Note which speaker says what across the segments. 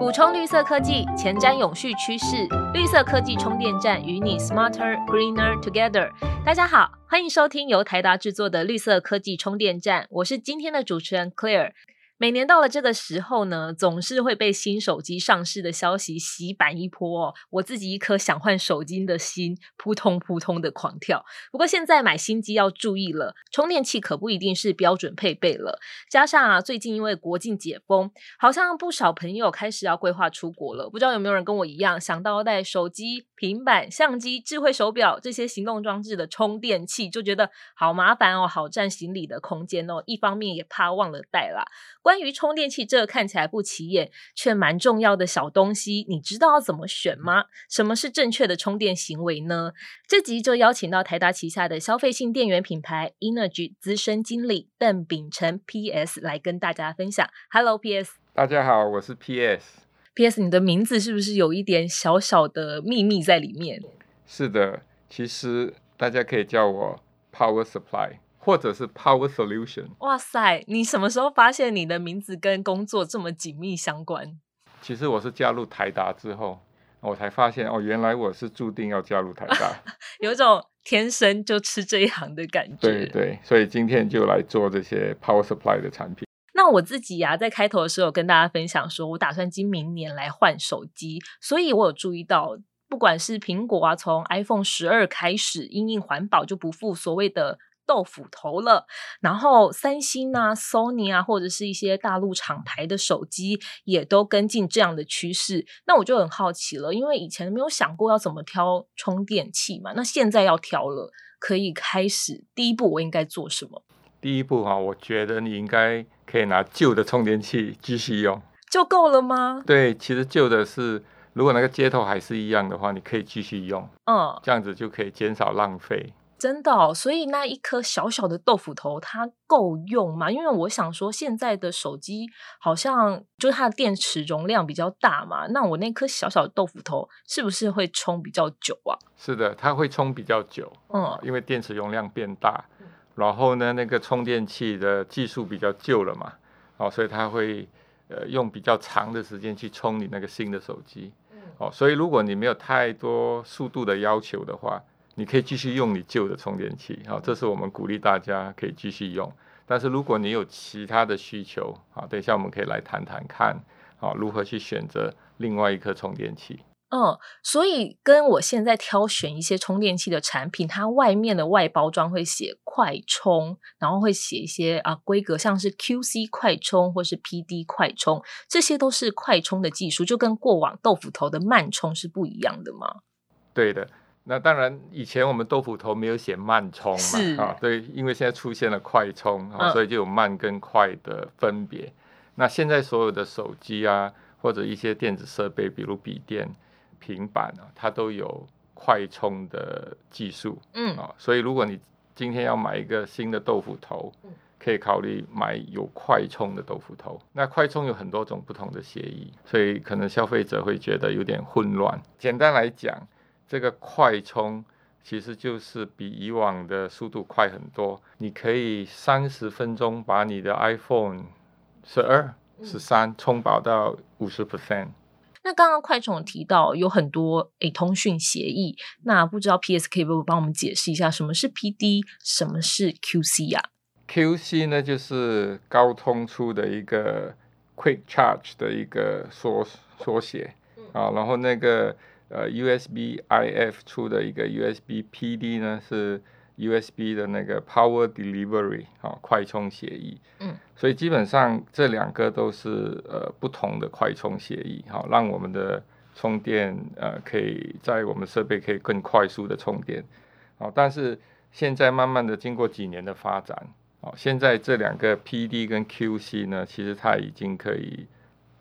Speaker 1: 补充绿色科技，前瞻永续趋势。绿色科技充电站与你 smarter greener together。大家好，欢迎收听由台达制作的绿色科技充电站，我是今天的主持人 Claire。每年到了这个时候呢，总是会被新手机上市的消息洗版一波。我自己一颗想换手机的心扑通扑通的狂跳。不过现在买新机要注意了，充电器可不一定是标准配备了。加上啊，最近因为国境解封，好像不少朋友开始要规划出国了。不知道有没有人跟我一样，想到带手机、平板、相机、智慧手表这些行动装置的充电器，就觉得好麻烦哦，好占行李的空间哦。一方面也怕忘了带啦。关于充电器这个看起来不起眼却蛮重要的小东西，你知道要怎么选吗？什么是正确的充电行为呢？这集就邀请到台达旗下的消费性电源品牌 Energy 资深经理邓秉成 PS 来跟大家分享。Hello PS，
Speaker 2: 大家好，我是 PS。
Speaker 1: PS，你的名字是不是有一点小小的秘密在里面？
Speaker 2: 是的，其实大家可以叫我 Power Supply。或者是 Power Solution。
Speaker 1: 哇塞，你什么时候发现你的名字跟工作这么紧密相关？
Speaker 2: 其实我是加入台达之后，我才发现哦，原来我是注定要加入台达，
Speaker 1: 有种天生就吃这一行的感觉。
Speaker 2: 对对，所以今天就来做这些 Power Supply 的产品。
Speaker 1: 那我自己呀，在开头的时候跟大家分享说，我打算今明年来换手机，所以我有注意到，不管是苹果啊，从 iPhone 十二开始，因应环保就不付所谓的。豆腐头了，然后三星啊、Sony 啊，或者是一些大陆厂牌的手机，也都跟进这样的趋势。那我就很好奇了，因为以前没有想过要怎么挑充电器嘛，那现在要挑了，可以开始第一步，我应该做什么？
Speaker 2: 第一步哈，我觉得你应该可以拿旧的充电器继续用，
Speaker 1: 就够了吗？
Speaker 2: 对，其实旧的是，如果那个接头还是一样的话，你可以继续用，嗯，这样子就可以减少浪费。
Speaker 1: 真的，所以那一颗小小的豆腐头它够用吗？因为我想说，现在的手机好像就是它的电池容量比较大嘛，那我那颗小小的豆腐头是不是会充比较久啊？
Speaker 2: 是的，它会充比较久，嗯，因为电池容量变大，然后呢，那个充电器的技术比较旧了嘛，哦，所以它会呃用比较长的时间去充你那个新的手机，哦，所以如果你没有太多速度的要求的话。你可以继续用你旧的充电器，好，这是我们鼓励大家可以继续用。但是如果你有其他的需求，好，等一下我们可以来谈谈看，好，如何去选择另外一颗充电器。
Speaker 1: 嗯，所以跟我现在挑选一些充电器的产品，它外面的外包装会写快充，然后会写一些啊规格，像是 QC 快充或是 PD 快充，这些都是快充的技术，就跟过往豆腐头的慢充是不一样的吗？
Speaker 2: 对的。那当然，以前我们豆腐头没有写慢充嘛，啊，对，因为现在出现了快充，啊，所以就有慢跟快的分别。那现在所有的手机啊，或者一些电子设备，比如笔电、平板啊，它都有快充的技术，嗯，啊，所以如果你今天要买一个新的豆腐头，可以考虑买有快充的豆腐头。那快充有很多种不同的协议，所以可能消费者会觉得有点混乱。简单来讲。这个快充其实就是比以往的速度快很多，你可以三十分钟把你的 iPhone 十二、十三充饱到五十 percent。
Speaker 1: 那刚刚快充提到有很多诶通讯协议，那不知道 PS 可以不帮我们解释一下什么是 PD，什么是 QC 呀
Speaker 2: ？QC 呢就是高通出的一个 Quick Charge 的一个缩缩写啊，然后那个。呃，USB IF 出的一个 USB PD 呢，是 USB 的那个 Power Delivery 啊，快充协议。嗯，所以基本上这两个都是呃不同的快充协议，好，让我们的充电呃可以在我们设备可以更快速的充电。好，但是现在慢慢的经过几年的发展，哦，现在这两个 PD 跟 QC 呢，其实它已经可以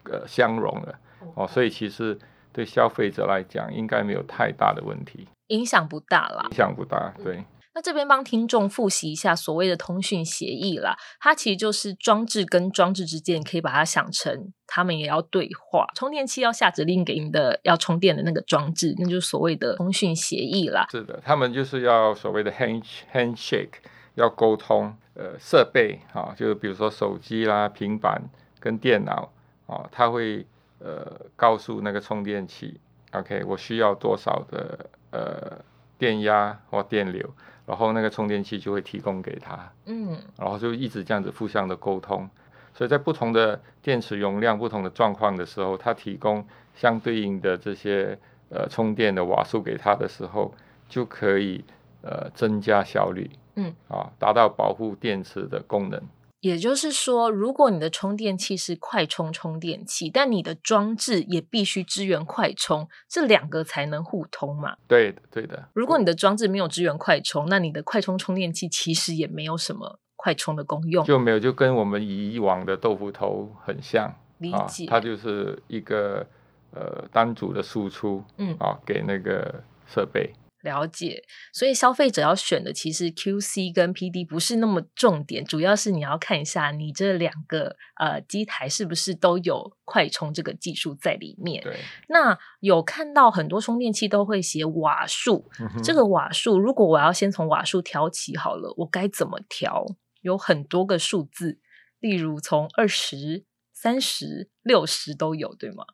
Speaker 2: 呃相融了。哦，所以其实。对消费者来讲，应该没有太大的问题，
Speaker 1: 影响不大啦。
Speaker 2: 影响不大，对。
Speaker 1: 那这边帮听众复习一下所谓的通讯协议啦，它其实就是装置跟装置之间，可以把它想成他们也要对话，充电器要下指令给你的要充电的那个装置，那就是所谓的通讯协议啦。
Speaker 2: 是的，他们就是要所谓的 hand handshake 要沟通，呃，设备啊，就是比如说手机啦、平板跟电脑啊，它会。呃告诉那个充电器，OK，我需要多少的呃电压或电流，然后那个充电器就会提供给他，嗯，然后就一直这样子互相的沟通。所以在不同的电池容量、不同的状况的时候，它提供相对应的这些呃充电的瓦数给它的时候，就可以呃增加效率，嗯，啊，达到保护电池的功能。
Speaker 1: 也就是说，如果你的充电器是快充充电器，但你的装置也必须支援快充，这两个才能互通嘛？
Speaker 2: 对的，对的。
Speaker 1: 如果你的装置没有支援快充，那你的快充充电器其实也没有什么。快充的功用
Speaker 2: 就没有，就跟我们以往的豆腐头很像，
Speaker 1: 理解。
Speaker 2: 它就是一个呃单组的输出，嗯啊，给那个设备。
Speaker 1: 了解，所以消费者要选的其实 QC 跟 PD 不是那么重点，主要是你要看一下你这两个呃机台是不是都有快充这个技术在里面。
Speaker 2: 对，
Speaker 1: 那有看到很多充电器都会写瓦数，这个瓦数如果我要先从瓦数调起好了，我该怎么调？有很多个数字，例如从二十三十六十都有，对吗？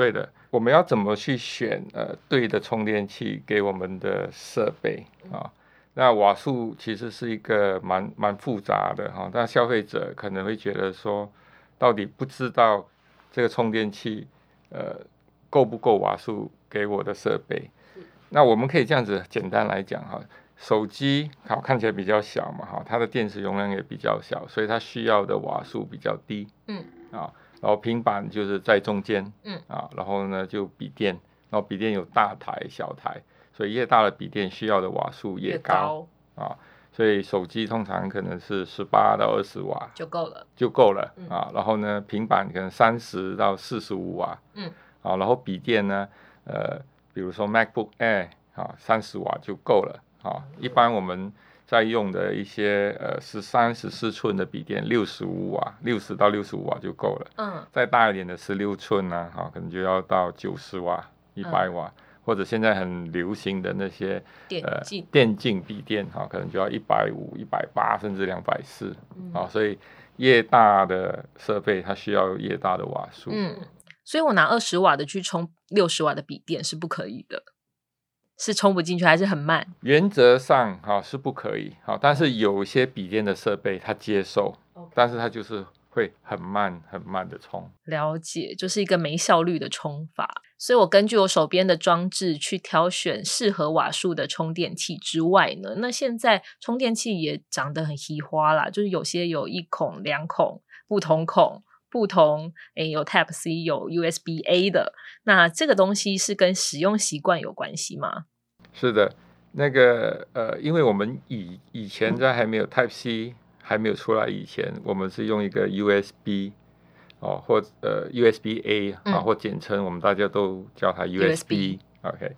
Speaker 2: 对的，我们要怎么去选呃对的充电器给我们的设备啊？那瓦数其实是一个蛮蛮复杂的哈，但消费者可能会觉得说，到底不知道这个充电器呃够不够瓦数给我的设备？那我们可以这样子简单来讲哈。手机好看起来比较小嘛，哈，它的电池容量也比较小，所以它需要的瓦数比较低，嗯，啊，然后平板就是在中间，嗯，啊，然后呢就笔电，然后笔电有大台小台，所以越大的笔电需要的瓦数越高，啊，所以手机通常可能是十八到二十瓦
Speaker 1: 就够了，
Speaker 2: 就够了，啊，然后呢平板可能三十到四十五瓦，嗯，啊，然后笔电呢，呃，比如说 MacBook Air，啊，三十瓦就够了。啊，一般我们在用的一些呃十三、十四寸的笔电，六十五瓦，六十到六十五瓦就够了。嗯，再大一点的十六寸呢，哈，可能就要到九十瓦、一百瓦，或者现在很流行的那些
Speaker 1: 呃
Speaker 2: 电竞笔电，哈，可能就要一百五、一百八，甚至两百四。啊，所以越大的设备，它需要越大的瓦数。嗯，
Speaker 1: 所以我拿二十瓦的去充六十瓦的笔电是不可以的。是充不进去还是很慢？
Speaker 2: 原则上哈是不可以哈，但是有一些笔电的设备它接受，但是它就是会很慢很慢的充。
Speaker 1: 了解，就是一个没效率的充法。所以我根据我手边的装置去挑选适合瓦数的充电器之外呢，那现在充电器也长得很稀花啦，就是有些有一孔、两孔、不同孔。不同诶，有 Type C，有 USB A 的。那这个东西是跟使用习惯有关系吗？
Speaker 2: 是的，那个呃，因为我们以以前在还没有 Type C 还没有出来以前，我们是用一个 USB 哦，或呃 USB A 啊，或简称我们大家都叫它 USB。OK，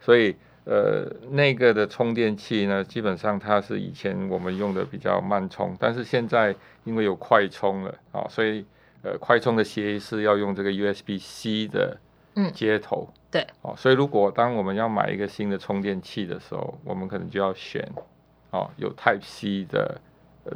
Speaker 2: 所以呃那个的充电器呢，基本上它是以前我们用的比较慢充，但是现在因为有快充了啊，所以呃，快充的协议是要用这个 USB C 的接头，
Speaker 1: 对，
Speaker 2: 哦，所以如果当我们要买一个新的充电器的时候，我们可能就要选哦有 Type C 的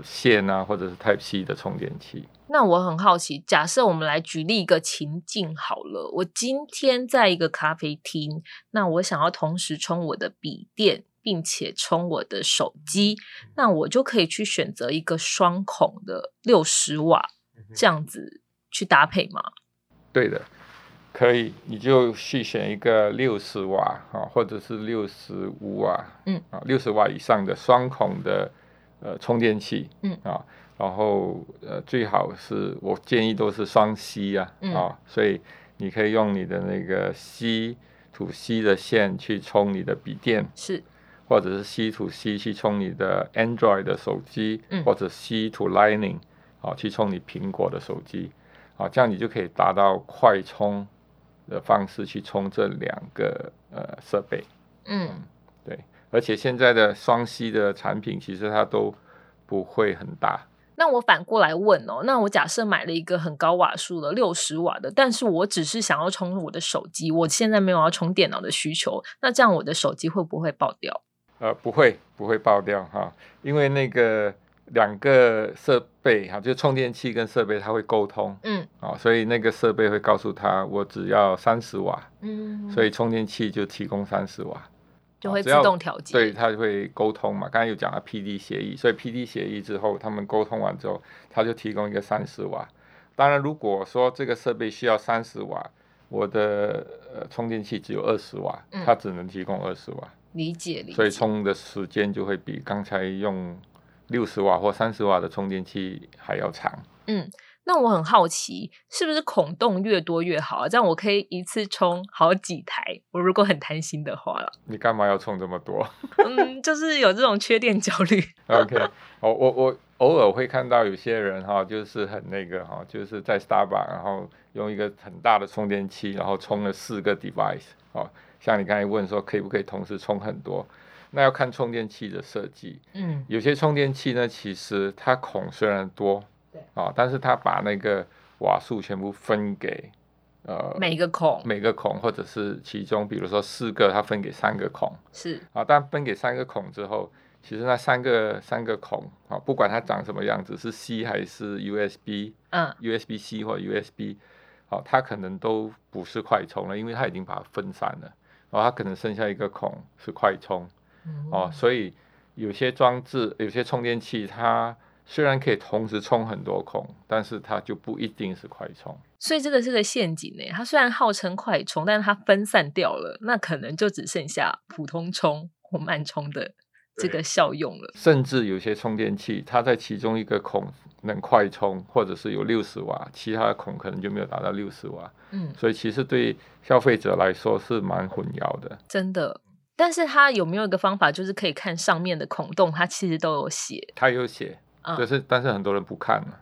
Speaker 2: 线啊，或者是 Type C 的充电器。
Speaker 1: 那我很好奇，假设我们来举例一个情境好了，我今天在一个咖啡厅，那我想要同时充我的笔电，并且充我的手机，那我就可以去选择一个双孔的六十瓦。这样子去搭配吗？
Speaker 2: 对的，可以，你就去选一个六十瓦啊，或者是六十五瓦，嗯。啊，六十瓦以上的双孔的呃充电器，嗯。啊，然后呃最好是我建议都是双 C 啊，啊，所以你可以用你的那个 C to C 的线去充你的笔电，
Speaker 1: 是，
Speaker 2: 或者是 C to C 去充你的 Android 的手机，嗯，或者 C to Lightning。啊，去充你苹果的手机，啊，这样你就可以达到快充的方式去充这两个呃设备。嗯，对，而且现在的双 C 的产品其实它都不会很大。
Speaker 1: 那我反过来问哦，那我假设买了一个很高瓦数的六十瓦的，但是我只是想要充我的手机，我现在没有要充电脑的需求，那这样我的手机会不会爆掉？
Speaker 2: 呃，不会，不会爆掉哈，因为那个。两个设备哈，就充电器跟设备，它会沟通。嗯，啊，所以那个设备会告诉他我只要三十瓦，嗯，所以充电器就提供三十瓦，
Speaker 1: 就会自动调节，
Speaker 2: 对，它就会沟通嘛。刚才有讲了 P D 协议，所以 P D 协议之后，他们沟通完之后，它就提供一个三十瓦。当然，如果说这个设备需要三十瓦，我的呃充电器只有二十瓦，它只能提供二十瓦。
Speaker 1: 理解，理解。
Speaker 2: 所以充的时间就会比刚才用六十瓦或三十瓦的充电器还要长。
Speaker 1: 嗯，那我很好奇，是不是孔洞越多越好啊？这样我可以一次充好几台。我如果很贪心的话了。
Speaker 2: 你干嘛要充这么多？
Speaker 1: 嗯，就是有这种缺电焦虑。
Speaker 2: OK，我我我偶尔会看到有些人哈，就是很那个哈，就是在 Starbucks，然后用一个很大的充电器，然后充了四个 device 哦。像你刚才问说，可以不可以同时充很多？那要看充电器的设计。嗯，有些充电器呢，其实它孔虽然多，对。啊，但是它把那个瓦数全部分给
Speaker 1: 呃每个孔，
Speaker 2: 每个孔，或者是其中，比如说四个，它分给三个孔，
Speaker 1: 是。
Speaker 2: 啊，但分给三个孔之后，其实那三个三个孔啊，不管它长什么样子，是 C 还是 USB，嗯，USB C 或 USB，好，它可能都不是快充了，因为它已经把它分散了。然后它可能剩下一个孔是快充，哦，所以有些装置、有些充电器，它虽然可以同时充很多孔，但是它就不一定是快充。
Speaker 1: 所以这个是个陷阱呢。它虽然号称快充，但是它分散掉了，那可能就只剩下普通充或慢充的这个效用了。
Speaker 2: 甚至有些充电器，它在其中一个孔。能快充，或者是有六十瓦，其他的孔可能就没有达到六十瓦。嗯，所以其实对消费者来说是蛮混淆的。
Speaker 1: 真的，但是它有没有一个方法，就是可以看上面的孔洞，它其实都有写。
Speaker 2: 它有写，就是但是很多人不看嘛。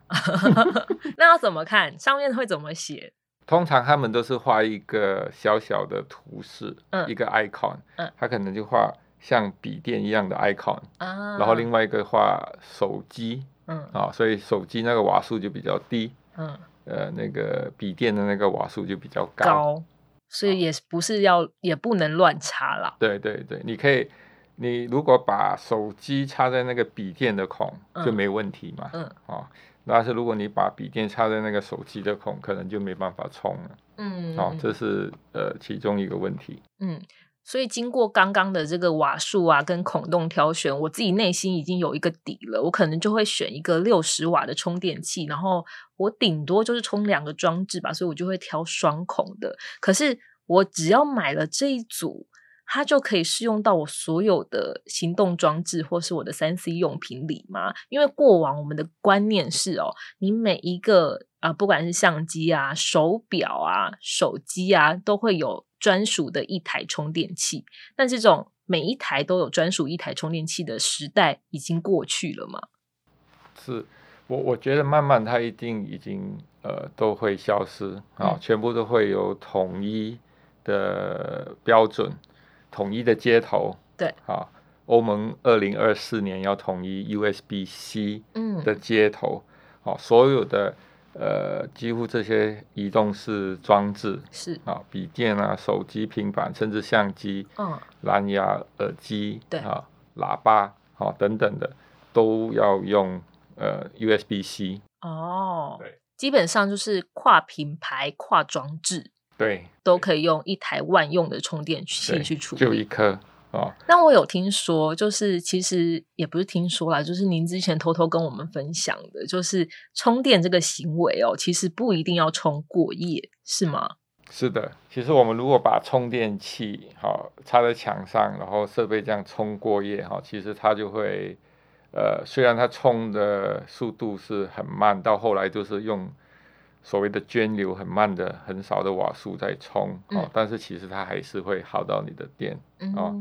Speaker 1: 那要怎么看？上面会怎么写？
Speaker 2: 通常他们都是画一个小小的图示，一个 icon，嗯，他可能就画像笔电一样的 icon，啊，然后另外一个画手机。嗯啊，所以手机那个瓦数就比较低，嗯，呃，那个笔电的那个瓦数就比较高，
Speaker 1: 高，所以也不是要，也不能乱插啦。
Speaker 2: 对对对，你可以，你如果把手机插在那个笔电的孔就没问题嘛，嗯，啊，但是如果你把笔电插在那个手机的孔，可能就没办法充了，嗯，哦，这是呃其中一个问题，嗯。
Speaker 1: 所以经过刚刚的这个瓦数啊跟孔洞挑选，我自己内心已经有一个底了。我可能就会选一个六十瓦的充电器，然后我顶多就是充两个装置吧，所以我就会挑双孔的。可是我只要买了这一组，它就可以适用到我所有的行动装置或是我的三 C 用品里吗？因为过往我们的观念是哦，你每一个啊，不管是相机啊、手表啊、手机啊，都会有。专属的一台充电器，但这种每一台都有专属一台充电器的时代已经过去了吗？
Speaker 2: 是我我觉得慢慢它一定已经呃都会消失啊，全部都会有统一的标准，统一的接头。
Speaker 1: 对
Speaker 2: 啊，欧盟二零二四年要统一 USB C 的接头，好，所有的。呃，几乎这些移动式装置
Speaker 1: 是。
Speaker 2: 啊，笔电啊、手机、平板，甚至相机、嗯，蓝牙耳机，
Speaker 1: 对。
Speaker 2: 啊，喇叭啊等等的，都要用呃 USB C。
Speaker 1: 哦，对，基本上就是跨品牌、跨装置，
Speaker 2: 对，
Speaker 1: 都可以用一台万用的充电器去处理，
Speaker 2: 就一颗。哦，
Speaker 1: 那我有听说，就是其实也不是听说啦，就是您之前偷偷跟我们分享的，就是充电这个行为哦，其实不一定要充过夜，是吗？
Speaker 2: 是的，其实我们如果把充电器好插在墙上，然后设备这样充过夜哈，其实它就会呃，虽然它充的速度是很慢，到后来就是用所谓的涓流很慢的很少的瓦数在充哦，但是其实它还是会耗到你的电啊。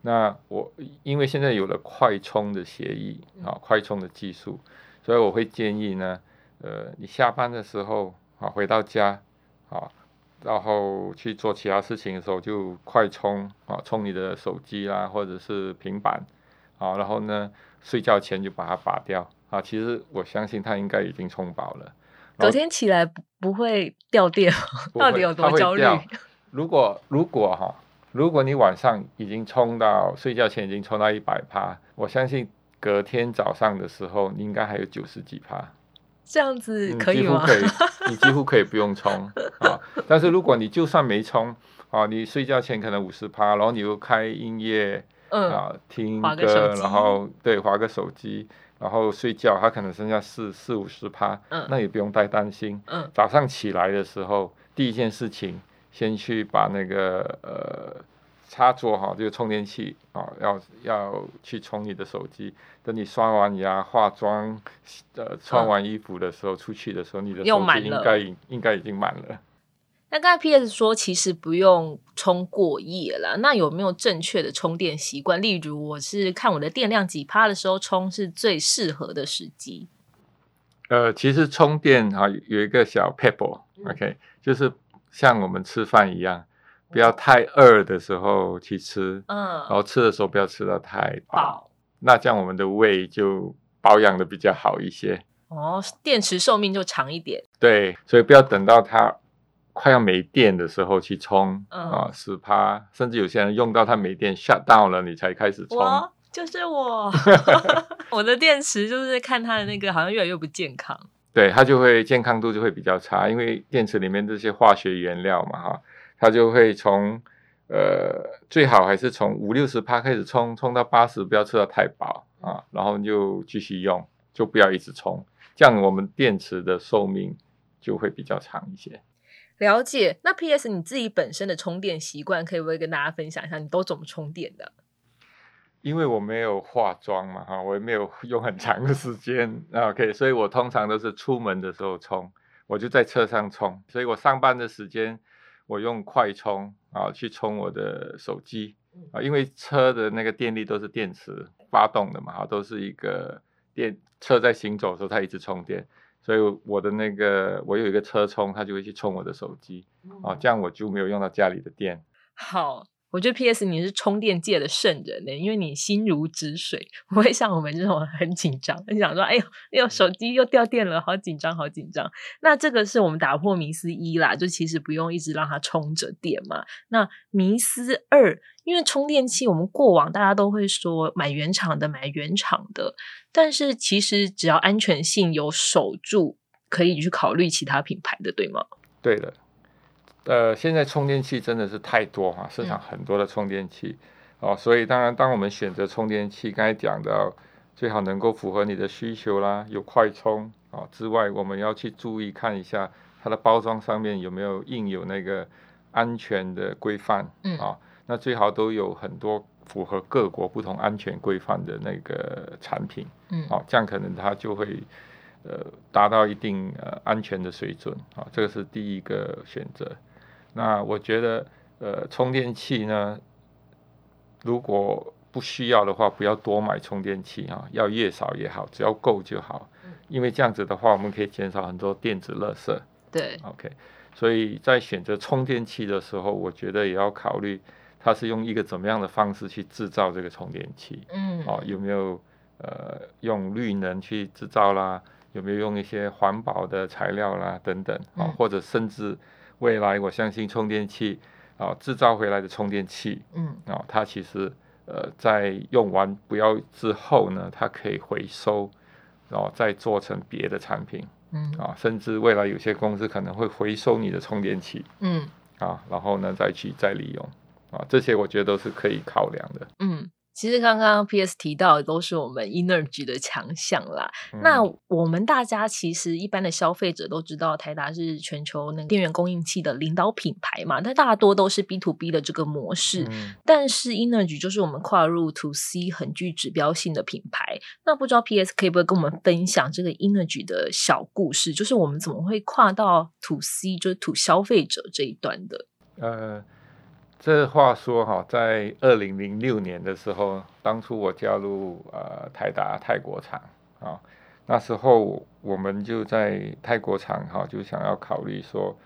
Speaker 2: 那我因为现在有了快充的协议啊，快充的技术，所以我会建议呢，呃，你下班的时候啊，回到家啊，然后去做其他事情的时候就快充啊，充你的手机啦，或者是平板啊，然后呢，睡觉前就把它拔掉啊。其实我相信它应该已经充饱了，
Speaker 1: 隔天起来不不会掉电，到底有多焦虑？
Speaker 2: 如果如果哈。如果你晚上已经充到睡觉前已经充到一百趴，我相信隔天早上的时候你应该还有九十几趴。
Speaker 1: 这样子可以吗？
Speaker 2: 可以，你几乎可以不用充啊。但是如果你就算没充啊，你睡觉前可能五十趴，然后你又开音乐啊，听歌，然后对划个手机，然后睡觉，它可能剩下四四五十趴，那也不用太担心。早上起来的时候，第一件事情先去把那个呃。插座哈，这个充电器啊，要要去充你的手机。等你刷完牙、化妆、呃穿完衣服的时候，出去的时候，你的手机应该应该已经满了。
Speaker 1: 那刚才 P.S 说，其实不用充过夜了。那有没有正确的充电习惯？例如，我是看我的电量几趴的时候充是最适合的时机。
Speaker 2: 呃，其实充电哈有一个小 pebble，OK，就是像我们吃饭一样。不要太饿的时候去吃，嗯，然后吃的时候不要吃到太饱，那这样我们的胃就保养的比较好一些。
Speaker 1: 哦，电池寿命就长一点。
Speaker 2: 对，所以不要等到它快要没电的时候去充，啊，十趴，甚至有些人用到它没电 shut down 了，你才开始充。
Speaker 1: 就是我，我的电池就是看它的那个好像越来越不健康。
Speaker 2: 对，它就会健康度就会比较差，因为电池里面这些化学原料嘛，哈。它就会从呃最好还是从五六十趴开始充，充到八十，不要吃到太饱啊，然后就继续用，就不要一直充，这样我们电池的寿命就会比较长一些。
Speaker 1: 了解。那 P.S. 你自己本身的充电习惯，可以不可以跟大家分享一下？你都怎么充电的？
Speaker 2: 因为我没有化妆嘛，哈，我也没有 用很长的时间，OK，所以我通常都是出门的时候充，我就在车上充，所以我上班的时间。我用快充啊去充我的手机啊，因为车的那个电力都是电池发动的嘛，哈都是一个电车在行走的时候它一直充电，所以我的那个我有一个车充，它就会去充我的手机啊，这样我就没有用到家里的电。
Speaker 1: 好。我觉得 P.S. 你是充电界的圣人呢，因为你心如止水，不会像我们这种很紧张，很想说：“哎呦，哎呦，手机又掉电了，好紧张，好紧张。”那这个是我们打破迷思一啦，就其实不用一直让它充着电嘛。那迷思二，因为充电器，我们过往大家都会说买原厂的，买原厂的，但是其实只要安全性有守住，可以去考虑其他品牌的，对吗？
Speaker 2: 对的。呃，现在充电器真的是太多哈，市场很多的充电器。哦，所以当然，当我们选择充电器，刚才讲的最好能够符合你的需求啦，有快充啊之外，我们要去注意看一下它的包装上面有没有印有那个安全的规范，嗯。啊，那最好都有很多符合各国不同安全规范的那个产品，嗯，哦，这样可能它就会呃达到一定呃安全的水准啊，这个是第一个选择。那我觉得，呃，充电器呢，如果不需要的话，不要多买充电器啊，要越少越好，只要够就好。因为这样子的话，我们可以减少很多电子垃圾。
Speaker 1: 对。
Speaker 2: OK，所以在选择充电器的时候，我觉得也要考虑它是用一个怎么样的方式去制造这个充电器。嗯。哦，有没有呃用绿能去制造啦？有没有用一些环保的材料啦？等等啊，或者甚至。未来我相信充电器啊，制造回来的充电器，嗯，啊，它其实呃在用完不要之后呢，它可以回收，然后再做成别的产品，嗯，啊，甚至未来有些公司可能会回收你的充电器，嗯，啊，然后呢再去再利用，啊，这些我觉得都是可以考量的，嗯。
Speaker 1: 其实刚刚 P.S. 提到的都是我们 Energy 的强项啦。那我们大家其实一般的消费者都知道，台达是全球那电源供应器的领导品牌嘛。但大多都是 B to B 的这个模式。但是 Energy 就是我们跨入 To C 很具指标性的品牌。那不知道 P.S. 可以不可以跟我们分享这个 Energy 的小故事？就是我们怎么会跨到 To C，就是 To 消费者这一端的？呃。
Speaker 2: 这话说哈，在二零零六年的时候，当初我加入呃泰达泰国厂啊，那时候我们就在泰国厂哈，就想要考虑说，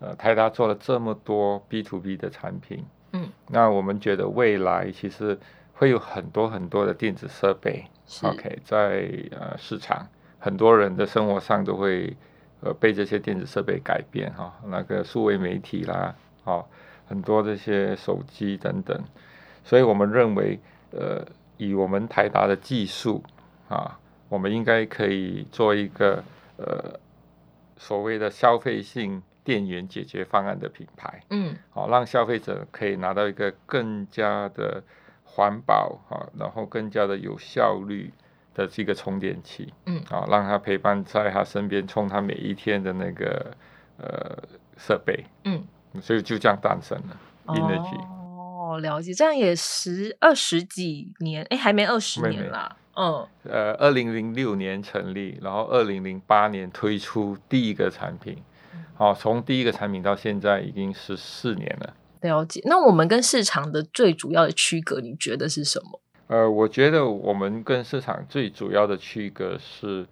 Speaker 2: 呃泰达做了这么多 B to B 的产品，嗯，那我们觉得未来其实会有很多很多的电子设备，OK，在呃市场，很多人的生活上都会呃被这些电子设备改变哈，那个数位媒体啦，哦。很多这些手机等等，所以我们认为，呃，以我们台达的技术啊，我们应该可以做一个呃所谓的消费性电源解决方案的品牌，嗯，好，让消费者可以拿到一个更加的环保啊，然后更加的有效率的这个充电器，嗯，啊，让他陪伴在他身边，充他每一天的那个呃设备，嗯，所以就这样诞生了 Energy。
Speaker 1: 哦，了解，这样也十二十几年，哎，还没二十年啦。
Speaker 2: 嗯，呃，二零零六年成立，然后二零零八年推出第一个产品，好，从第一个产品到现在已经十四年了。
Speaker 1: 了解，那我们跟市场的最主要的区隔，你觉得是什么？
Speaker 2: 呃，我觉得我们跟市场最主要的区隔是，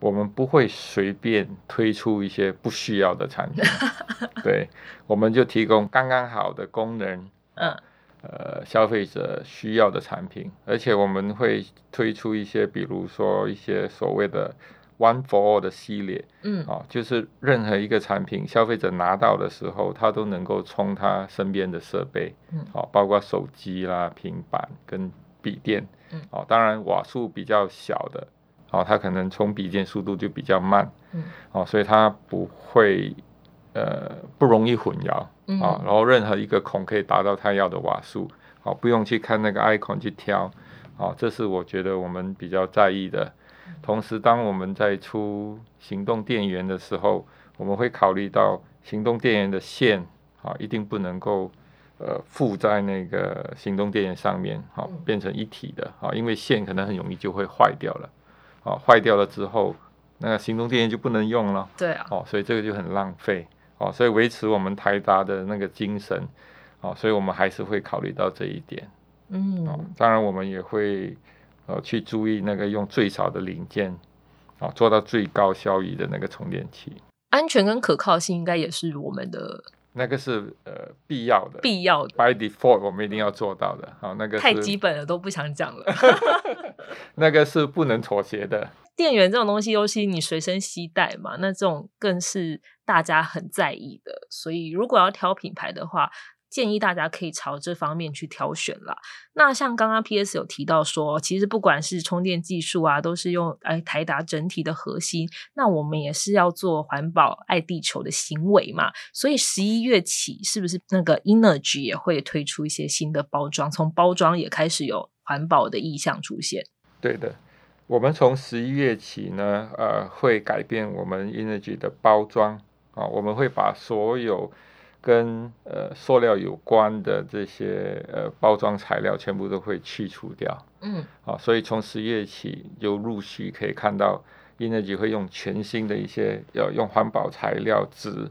Speaker 2: 我们不会随便推出一些不需要的产品，对，我们就提供刚刚好的功能。嗯。呃，消费者需要的产品，而且我们会推出一些，比如说一些所谓的 One for All 的系列，嗯，哦，就是任何一个产品，消费者拿到的时候，他都能够充他身边的设备，嗯，哦，包括手机啦、平板跟笔电，嗯，哦，当然瓦数比较小的，哦，它可能充笔电速度就比较慢，嗯，哦，所以它不会。呃，不容易混淆啊，然后任何一个孔可以达到它要的瓦数，好，不用去看那个 icon 去挑，好，这是我觉得我们比较在意的。同时，当我们在出行动电源的时候，我们会考虑到行动电源的线啊，一定不能够呃附在那个行动电源上面，好，变成一体的，好，因为线可能很容易就会坏掉了，好，坏掉了之后，那个行动电源就不能用了，
Speaker 1: 对啊，
Speaker 2: 哦，所以这个就很浪费。哦，所以维持我们台达的那个精神，哦，所以我们还是会考虑到这一点。嗯，哦，当然我们也会呃去注意那个用最少的零件，啊，做到最高效益的那个充电器。
Speaker 1: 安全跟可靠性应该也是我们的
Speaker 2: 那个是呃必要的，
Speaker 1: 必要的。
Speaker 2: By default，我们一定要做到的。好，那个
Speaker 1: 太基本了，都不想讲了。
Speaker 2: 那个是不能妥协的。
Speaker 1: 电源这种东西，尤其你随身携带嘛，那这种更是大家很在意的。所以，如果要挑品牌的话，建议大家可以朝这方面去挑选啦。那像刚刚 P.S. 有提到说，其实不管是充电技术啊，都是用哎台达整体的核心。那我们也是要做环保、爱地球的行为嘛。所以十一月起，是不是那个 Energy 也会推出一些新的包装？从包装也开始有环保的意向出现。
Speaker 2: 对的。我们从十一月起呢，呃，会改变我们 Energy 的包装啊，我们会把所有跟呃塑料有关的这些呃包装材料全部都会去除掉。嗯，啊，所以从十月起就陆续可以看到 Energy 会用全新的一些要用环保材料纸，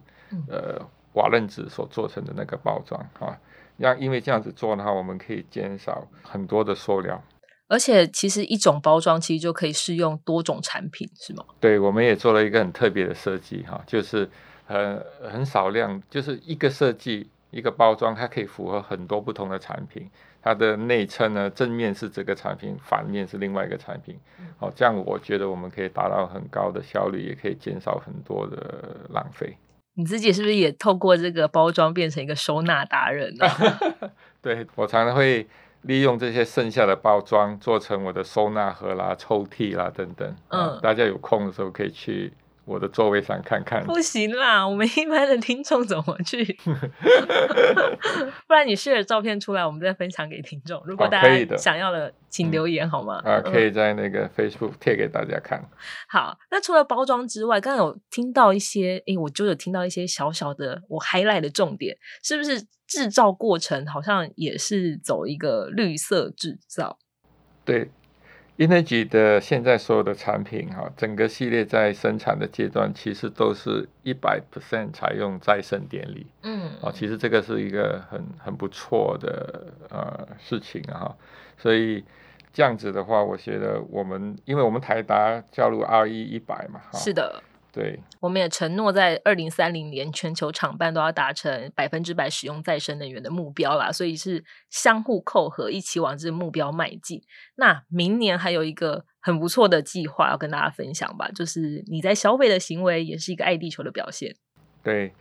Speaker 2: 呃，瓦楞纸所做成的那个包装啊，让因为这样子做的话，我们可以减少很多的塑料。
Speaker 1: 而且其实一种包装其实就可以适用多种产品，是吗？
Speaker 2: 对，我们也做了一个很特别的设计哈，就是很很少量，就是一个设计一个包装，它可以符合很多不同的产品。它的内衬呢，正面是这个产品，反面是另外一个产品。好，这样我觉得我们可以达到很高的效率，也可以减少很多的浪费。
Speaker 1: 你自己是不是也透过这个包装变成一个收纳达人呢？
Speaker 2: 对我常常会。利用这些剩下的包装做成我的收纳盒啦、抽屉啦等等。嗯，大家有空的时候可以去我的座位上看看。
Speaker 1: 不行啦，我们一般的听众怎么去？不然你 share 照片出来，我们再分享给听众。如果大家想要的。请留言好吗？
Speaker 2: 啊，可以在那个 Facebook 贴给大家看。
Speaker 1: 好，那除了包装之外，刚刚有听到一些，诶，我就有听到一些小小的我 highlight 的重点，是不是制造过程好像也是走一个绿色制造？
Speaker 2: 对，Energy 的现在所有的产品哈，整个系列在生产的阶段，其实都是一百 percent 采用再生电力。嗯，啊，其实这个是一个很很不错的呃事情啊，所以。这样子的话，我觉得我们，因为我们台达加入 R E 一百嘛，
Speaker 1: 是的，
Speaker 2: 对，
Speaker 1: 我们也承诺在二零三零年全球厂办都要达成百分之百使用再生能源的目标啦，所以是相互扣合，一起往这个目标迈进。那明年还有一个很不错的计划要跟大家分享吧，就是你在消费的行为也是一个爱地球的表现。
Speaker 2: 对。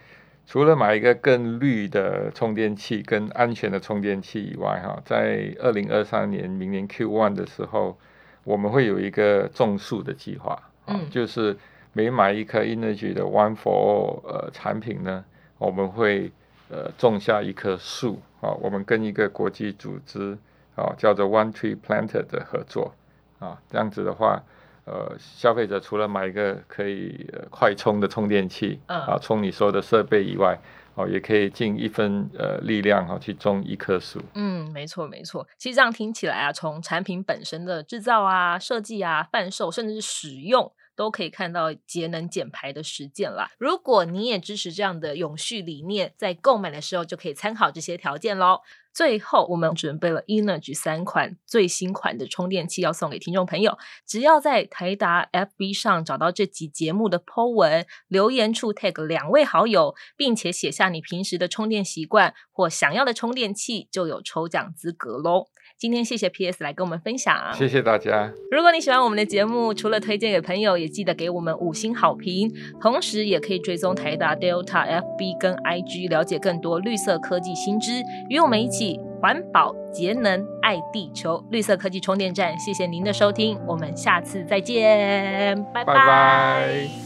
Speaker 2: 除了买一个更绿的充电器、跟安全的充电器以外，哈，在二零二三年明年 Q one 的时候，我们会有一个种树的计划，嗯，就是每买一颗 Energy 的 One for All 呃产品呢，我们会呃种下一棵树啊。我们跟一个国际组织啊叫做 One Tree Planter 的合作啊，这样子的话，呃，消费者除了买一个可以快充的充电器啊，充你所有的设备以外。哦，也可以尽一分呃力量哈，去种一棵树。
Speaker 1: 嗯，没错没错。其实这样听起来啊，从产品本身的制造啊、设计啊、贩售，甚至是使用，都可以看到节能减排的实践啦。如果你也支持这样的永续理念，在购买的时候就可以参考这些条件喽。最后，我们准备了 Energy 三款最新款的充电器要送给听众朋友。只要在台达 FB 上找到这集节目的 po 文留言处 tag 两位好友，并且写下你平时的充电习惯或想要的充电器，就有抽奖资格喽。今天谢谢 PS 来跟我们分享，
Speaker 2: 谢谢大家。
Speaker 1: 如果你喜欢我们的节目，除了推荐给朋友，也记得给我们五星好评，同时也可以追踪台达 Delta FB 跟 IG，了解更多绿色科技新知，与我们一起环保节能爱地球。绿色科技充电站，谢谢您的收听，我们下次再见，拜拜。